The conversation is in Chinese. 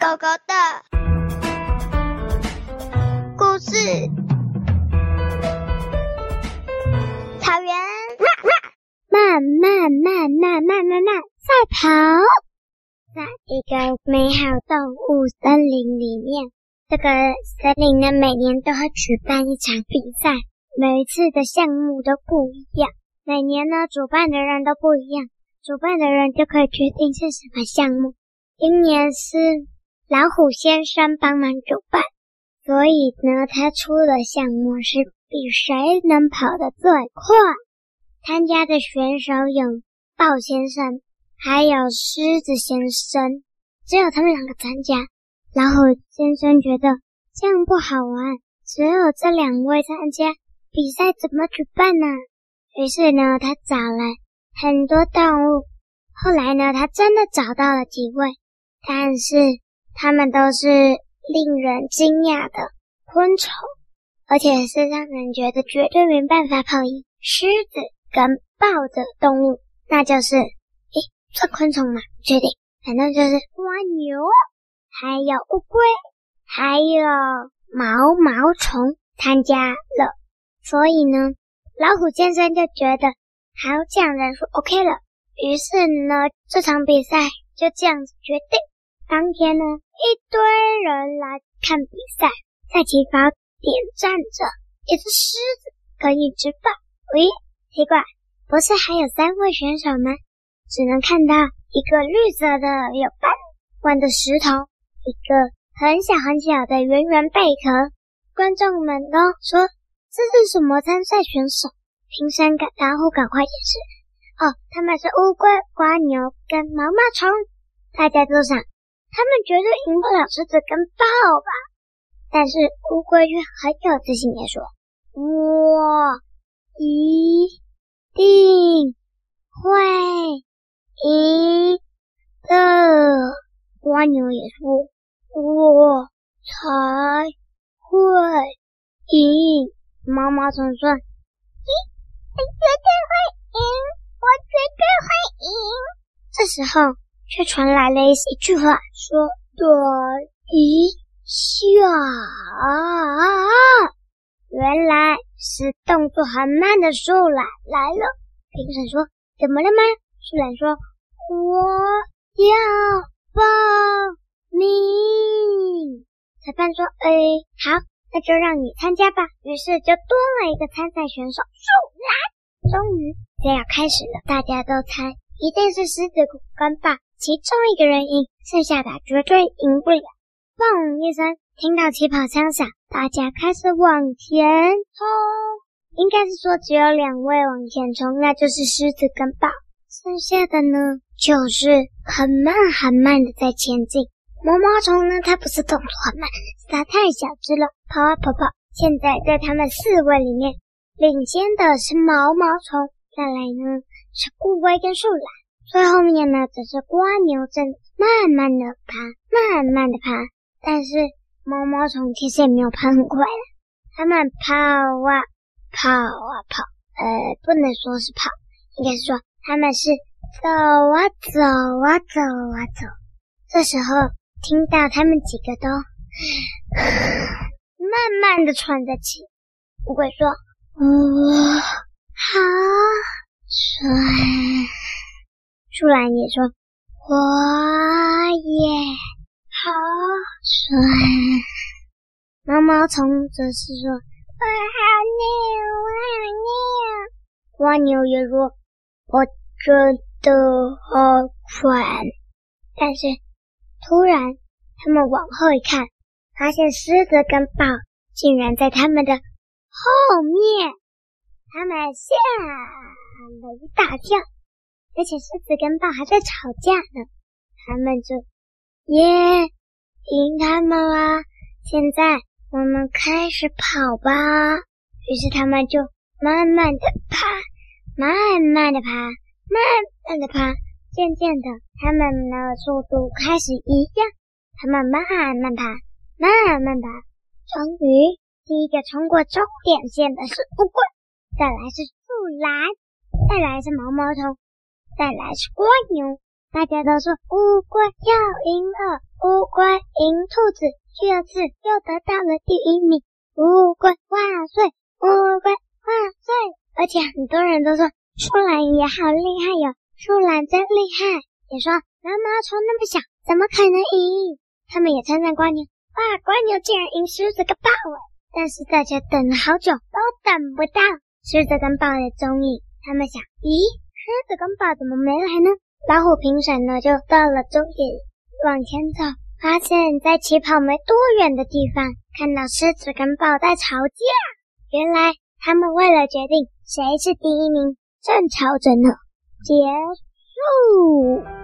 狗狗的故事。草原，哇哇慢慢慢慢慢慢慢赛跑，在一个美好动物森林里面。这个森林呢，每年都会举办一场比赛，每一次的项目都不一样。每年呢，主办的人都不一样，主办的人就可以决定是什么项目。今年是。老虎先生帮忙主办，所以呢，他出的项目是比谁能跑得最快。参加的选手有豹先生，还有狮子先生，只有他们两个参加。老虎先生觉得这样不好玩，只有这两位参加比赛，怎么举办呢？于是呢，他找了很多动物。后来呢，他真的找到了几位，但是。他们都是令人惊讶的昆虫，而且是让人觉得绝对没办法跑赢狮子跟豹的动物，那就是，诶，算昆虫吗？不确定，反正就是蜗牛，还有乌龟，还有毛毛虫参加了。所以呢，老虎先生就觉得好讲人数 OK 了，于是呢，这场比赛就这样子决定。当天呢，一堆人来看比赛，在起跑点站着一只狮子跟一只豹。喂，奇怪，不是还有三位选手吗？只能看到一个绿色的有斑纹的石头，一个很小很小的圆圆贝壳。观众们都说这是什么参赛选手？评审赶然后赶快解释：哦，他们是乌龟、蜗牛跟毛毛虫。大家都想。他们绝对赢不了狮子跟豹吧？但是乌龟却很有自信地说：“我一定会赢的。”蜗牛也说：“我才会赢。”毛毛虫说：“你你绝对会赢，我绝对会赢。”这时候。却传来了一句话，说：“等一下！”原来是动作很慢的树懒来了。评审说：“怎么了吗？”树懒说：“我要报名。”裁判说：“哎，好，那就让你参加吧。”于是就多了一个参赛选手——树懒。终于，就要开始了，大家都猜一定是狮子跟豹。其中一个人赢，剩下的绝对赢不了。砰一声，听到起跑枪响，大家开始往前冲。应该是说只有两位往前冲，那就是狮子跟豹。剩下的呢，就是很慢很慢的在前进。毛毛虫呢，它不是动作很慢，是它太小只了，跑啊跑跑。现在在他们四位里面，领先的是毛毛虫，再来呢是乌龟跟树懒。最后面呢，只是蜗牛正慢慢的爬，慢慢的爬，但是毛毛虫其实也没有爬很快了。他们跑啊跑啊跑，呃，不能说是跑，应该是说他们是走啊走啊走啊走。这时候听到他们几个都 慢慢的喘着气，乌龟说：“我好喘。”树懒也说：“我也好爽。”毛毛虫则是说：“我好累，我好累。”蜗牛也说：“我真的好喘。”但是突然，他们往后一看，发现狮子跟豹竟然在他们的后面，他们吓了一大跳。而且狮子跟豹还在吵架呢，他们就耶赢他们啦！现在我们开始跑吧。于是他们就慢慢的爬，慢慢的爬，慢慢的爬。渐渐的，他们的速度开始一样，他们慢慢爬，慢慢爬。终于，第一个冲过终点线的是乌龟，再来是树懒，再来是毛毛虫。再来是蜗牛，大家都说乌龟要赢了，乌龟赢兔子，第二次又得到了第一名。乌龟万岁，乌龟万岁！而且很多人都说树懒也好厉害哟，树懒真厉害。也说毛毛虫那么小，怎么可能赢？他们也称赞蜗牛，哇，蜗牛竟然赢狮子跟豹诶！但是大家等了好久都等不到狮子跟豹的踪影。他们想，咦，狮子跟豹怎么没来呢？老虎评审呢，就到了终点，往前走，发现在起跑没多远的地方，看到狮子跟豹在吵架。原来他们为了决定谁是第一名，正吵着呢。结束。